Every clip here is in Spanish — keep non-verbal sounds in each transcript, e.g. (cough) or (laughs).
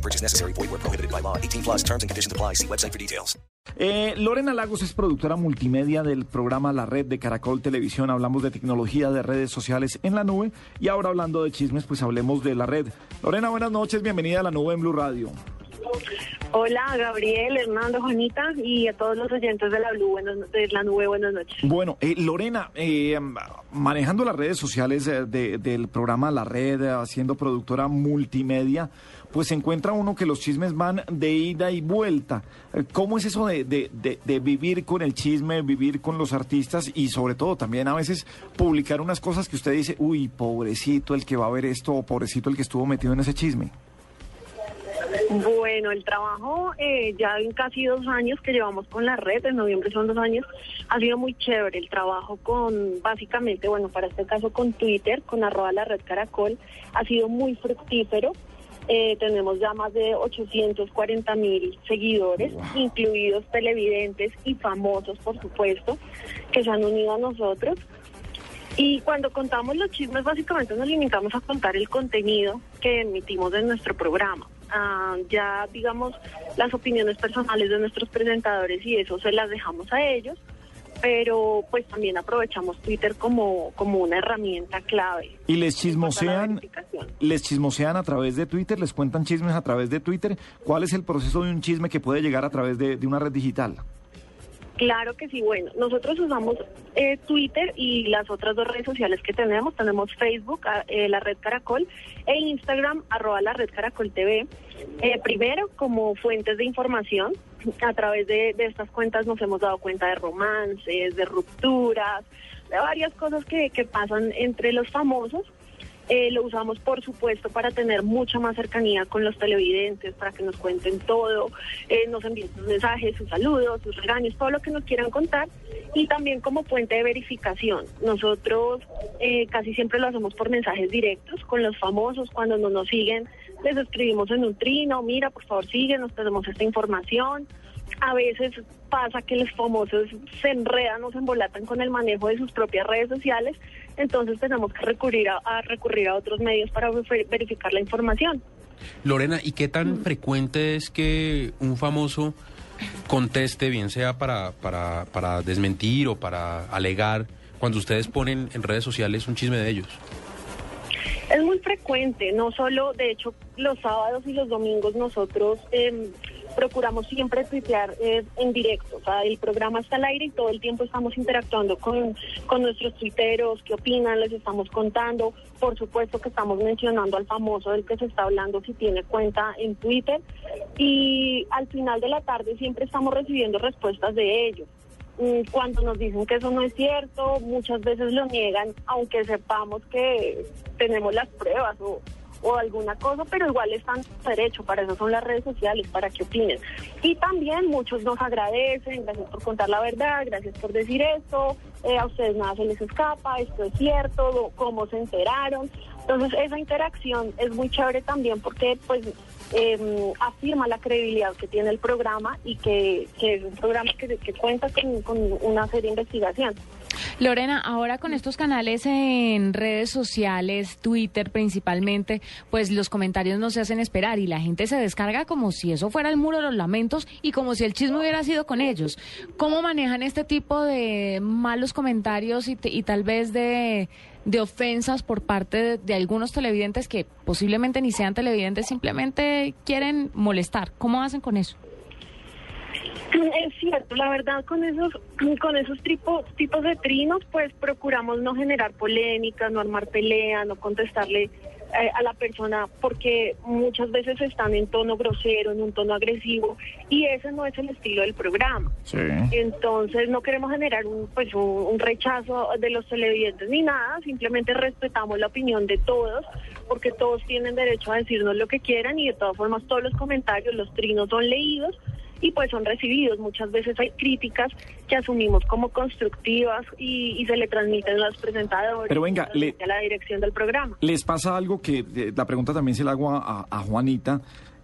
No purchase necessary. Void where prohibited by law. 18 plus terms and conditions apply. See website for details. Lorena Lagos es productora multimedia del programa La Red de Caracol Televisión. Hablamos de tecnología, de redes sociales en la nube. Y ahora hablando de chismes, pues hablemos de la red. Lorena, buenas noches. Bienvenida a la nube en Blue Radio. Hola, Gabriel, Hernando, Juanita y a todos los oyentes de la, Blue, buenos- de la nube, buenas noches. Bueno, eh, Lorena, eh, manejando las redes sociales eh, de- del programa La Red, eh, siendo productora multimedia, pues se encuentra uno que los chismes van de ida y vuelta. Eh, ¿Cómo es eso de, de- de- de vivir con el chisme, vivir con los artistas y sobre todo también a veces publicar unas cosas que usted dice, uy, pobrecito el que va a ver esto o pobrecito el que estuvo metido en ese chisme? Bueno, el trabajo eh, ya en casi dos años que llevamos con la red, en noviembre son dos años, ha sido muy chévere. El trabajo con, básicamente, bueno, para este caso con Twitter, con arroba la red caracol, ha sido muy fructífero. Eh, tenemos ya más de 840 mil seguidores, incluidos televidentes y famosos, por supuesto, que se han unido a nosotros. Y cuando contamos los chismes, básicamente nos limitamos a contar el contenido que emitimos en nuestro programa. Ah, ya, digamos, las opiniones personales de nuestros presentadores y eso se las dejamos a ellos, pero pues también aprovechamos Twitter como, como una herramienta clave. Y les chismosean, les chismosean a través de Twitter, les cuentan chismes a través de Twitter. ¿Cuál es el proceso de un chisme que puede llegar a través de, de una red digital? Claro que sí, bueno, nosotros usamos eh, Twitter y las otras dos redes sociales que tenemos, tenemos Facebook, a- eh, la red Caracol, e Instagram, arroba la red Caracol TV. Eh, primero, como fuentes de información, a través de, de estas cuentas nos hemos dado cuenta de romances, de rupturas, de varias cosas que, que pasan entre los famosos. Eh, lo usamos, por supuesto, para tener mucha más cercanía con los televidentes, para que nos cuenten todo, eh, nos envíen sus mensajes, sus saludos, sus regaños, todo lo que nos quieran contar. Y también como puente de verificación. Nosotros eh, casi siempre lo hacemos por mensajes directos con los famosos. Cuando no nos siguen, les escribimos en un trino, mira, por favor, síguenos, tenemos esta información. A veces pasa que los famosos se enredan o se embolatan con el manejo de sus propias redes sociales, entonces tenemos que recurrir a, a recurrir a otros medios para ver- verificar la información. Lorena, ¿y qué tan frecuente es que un famoso conteste, bien sea para, para, para desmentir o para alegar, cuando ustedes ponen en redes sociales un chisme de ellos? Es muy frecuente, no solo, de hecho, los sábados y los domingos nosotros em, procuramos siempre tuitear eh, en directo. O sea, el programa está al aire y todo el tiempo estamos interactuando con, con nuestros tuiteros, qué opinan, les estamos contando. Por supuesto que estamos mencionando al famoso del que se está hablando si tiene cuenta en Twitter. Y al final de la tarde siempre estamos recibiendo respuestas de ellos. Mm, Cuando nos dicen que eso no es cierto, muchas veces lo niegan, aunque sepamos que tenemos las pruebas o, o alguna cosa, pero igual están derecho, para eso son las redes sociales, para que opinen. Y también muchos nos agradecen, gracias por contar la verdad, gracias por decir esto, eh, a ustedes nada se les escapa, esto es cierto, cómo se enteraron. Entonces esa interacción es muy chévere también porque pues eh, afirma la credibilidad que tiene el programa y que, es un programa que, cuenta con, con una seria investigación. Lorena, ahora con estos canales en redes sociales, Twitter principalmente, pues los comentarios no se hacen esperar y la gente se descarga como si eso fuera el muro de los lamentos y como si el chisme hubiera sido con ellos. ¿Cómo manejan este tipo de malos comentarios y, y tal vez de, de ofensas por parte de, algunos televidentes que posiblemente ni sean televidentes, simplemente quieren molestar? ¿Cómo hacen con eso? Es cierto, la verdad con esos con esos tipo- tipos de trinos pues procuramos no generar polémicas, no armar pelea, no contestarle a la persona porque muchas veces están en tono grosero, en un tono agresivo y ese no es el estilo del programa. Sí. Entonces no queremos generar un, pues, un, un rechazo de los televidentes ni nada, simplemente respetamos la opinión de todos, porque todos tienen derecho a decirnos lo que quieran y de todas formas todos los comentarios, los trinos son leídos y pues son recibidos. Muchas veces hay críticas que asumimos como constructivas y, y se le transmiten a los presentadores Pero venga, le- a la dirección del programa. ¿Les pasa algo que eh, la pregunta también se la hago a, a Juanita?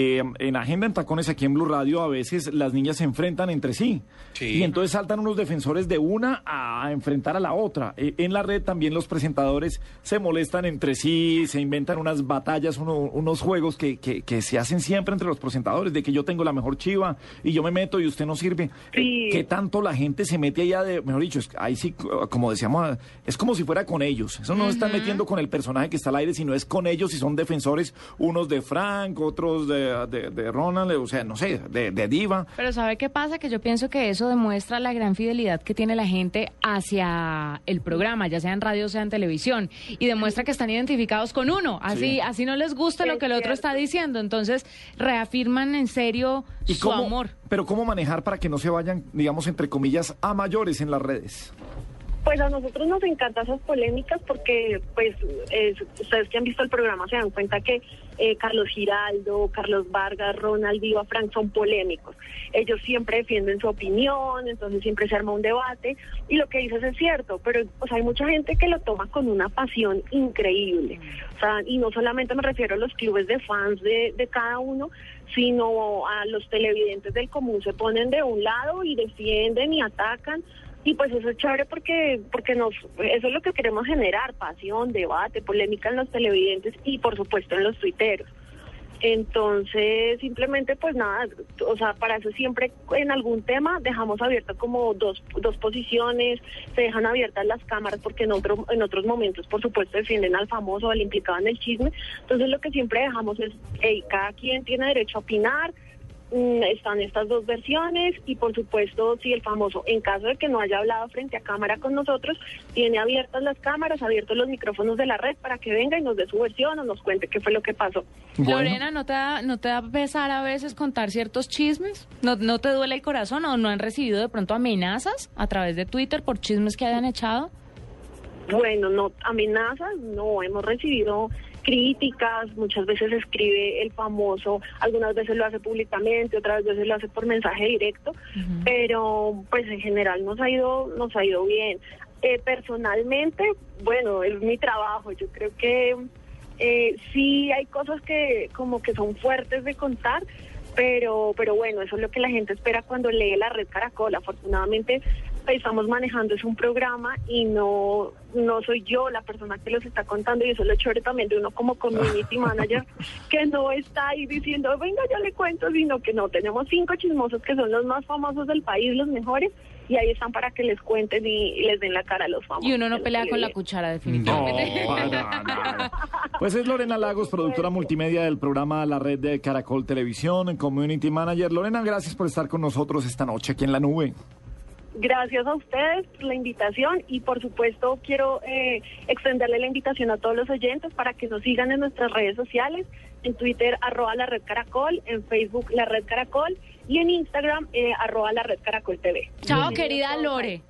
Eh, en Agenda en Tacones aquí en Blue Radio a veces las niñas se enfrentan entre sí. Sí. Y entonces saltan unos defensores de una a enfrentar a la otra. Eh, en la red también los presentadores se molestan entre sí, se inventan unas batallas, uno- unos juegos que, que- que se hacen siempre entre los presentadores, de que yo tengo la mejor chiva y yo me meto y usted no sirve. Sí. Eh, ¿Qué tanto la gente se mete allá de, mejor dicho, es- ahí sí, como decíamos, es como si fuera con ellos. Eso no están metiendo con el personaje que está al aire, sino es con ellos y son defensores, unos de Frank, otros de, de- de Ronald, o sea, no sé, de, de Diva. Pero ¿sabe qué pasa? Que yo pienso que eso demuestra la gran fidelidad que tiene la gente hacia el programa, ya sea en radio o sea en televisión, y demuestra que están identificados con uno, así, Sí. así no les gusta lo que el otro cierto. está diciendo, entonces reafirman en serio ¿Y su cómo, amor. Pero ¿cómo manejar para que no se vayan, digamos, entre comillas, a mayores en las redes? Pues a nosotros nos encantan esas polémicas porque, pues, eh, ustedes que han visto el programa se dan cuenta que eh, Carlos Giraldo, Carlos Vargas, Ronald Viva, Frank son polémicos. Ellos siempre defienden su opinión, entonces siempre se arma un debate y lo que dices es cierto, pero sea, hay mucha gente que lo toma con una pasión increíble. O sea, y no solamente me refiero a los clubes de fans de, de cada uno, sino a los televidentes del común se ponen de un lado y defienden y atacan y pues eso es chévere porque porque nos eso es lo que queremos generar pasión debate polémica en los televidentes y por supuesto en los tuiteros. Entonces simplemente pues nada o sea para eso siempre en algún tema dejamos abierto como dos dos posiciones se dejan abiertas las cámaras porque en otro en otros momentos por supuesto defienden al famoso al implicado en el chisme. Entonces lo que siempre dejamos es hey, cada quien tiene derecho a opinar están estas dos versiones y por supuesto si el famoso en caso de que no haya hablado frente a cámara con nosotros tiene abiertas las cámaras abiertos los micrófonos de la red para que venga y nos dé su versión o nos cuente qué fue lo que pasó Bueno. Lorena, ¿no te, da, ¿no te da pesar a veces contar ciertos chismes? ¿No, ¿No te duele el corazón o no han recibido de pronto amenazas a través de Twitter por chismes que hayan echado? Bueno, no amenazas, no hemos recibido críticas, muchas veces escribe el famoso, algunas veces lo hace públicamente, otras veces lo hace por mensaje directo, pero pues en general nos ha ido nos ha ido bien. Eh, personalmente, bueno, es mi trabajo, yo creo que eh, sí hay cosas que como que son fuertes de contar, pero pero bueno, eso es lo que la gente espera cuando lee la red Caracol. Afortunadamente estamos manejando es un programa y no no soy yo la persona que los está contando y eso es lo chévere también de uno como community (laughs) manager que no está ahí diciendo venga yo le cuento sino que no tenemos cinco chismosos que son los más famosos del país los mejores y ahí están para que les cuenten y, les den la cara a los famosos Y uno no pelea con la cuchara, No, definitivamente. para nada. (laughs) Pues es Lorena Lagos, productora multimedia del programa La Red de Caracol Televisión, Community Manager. Lorena, gracias por estar con nosotros esta noche aquí en la nube. Gracias a ustedes por la invitación y por supuesto quiero eh, extenderle la invitación a todos los oyentes para que nos sigan en nuestras redes sociales, en Twitter arroba la red caracol, en Facebook la red caracol y en Instagram eh, arroba la red caracol TV. Chao, querida. Lore.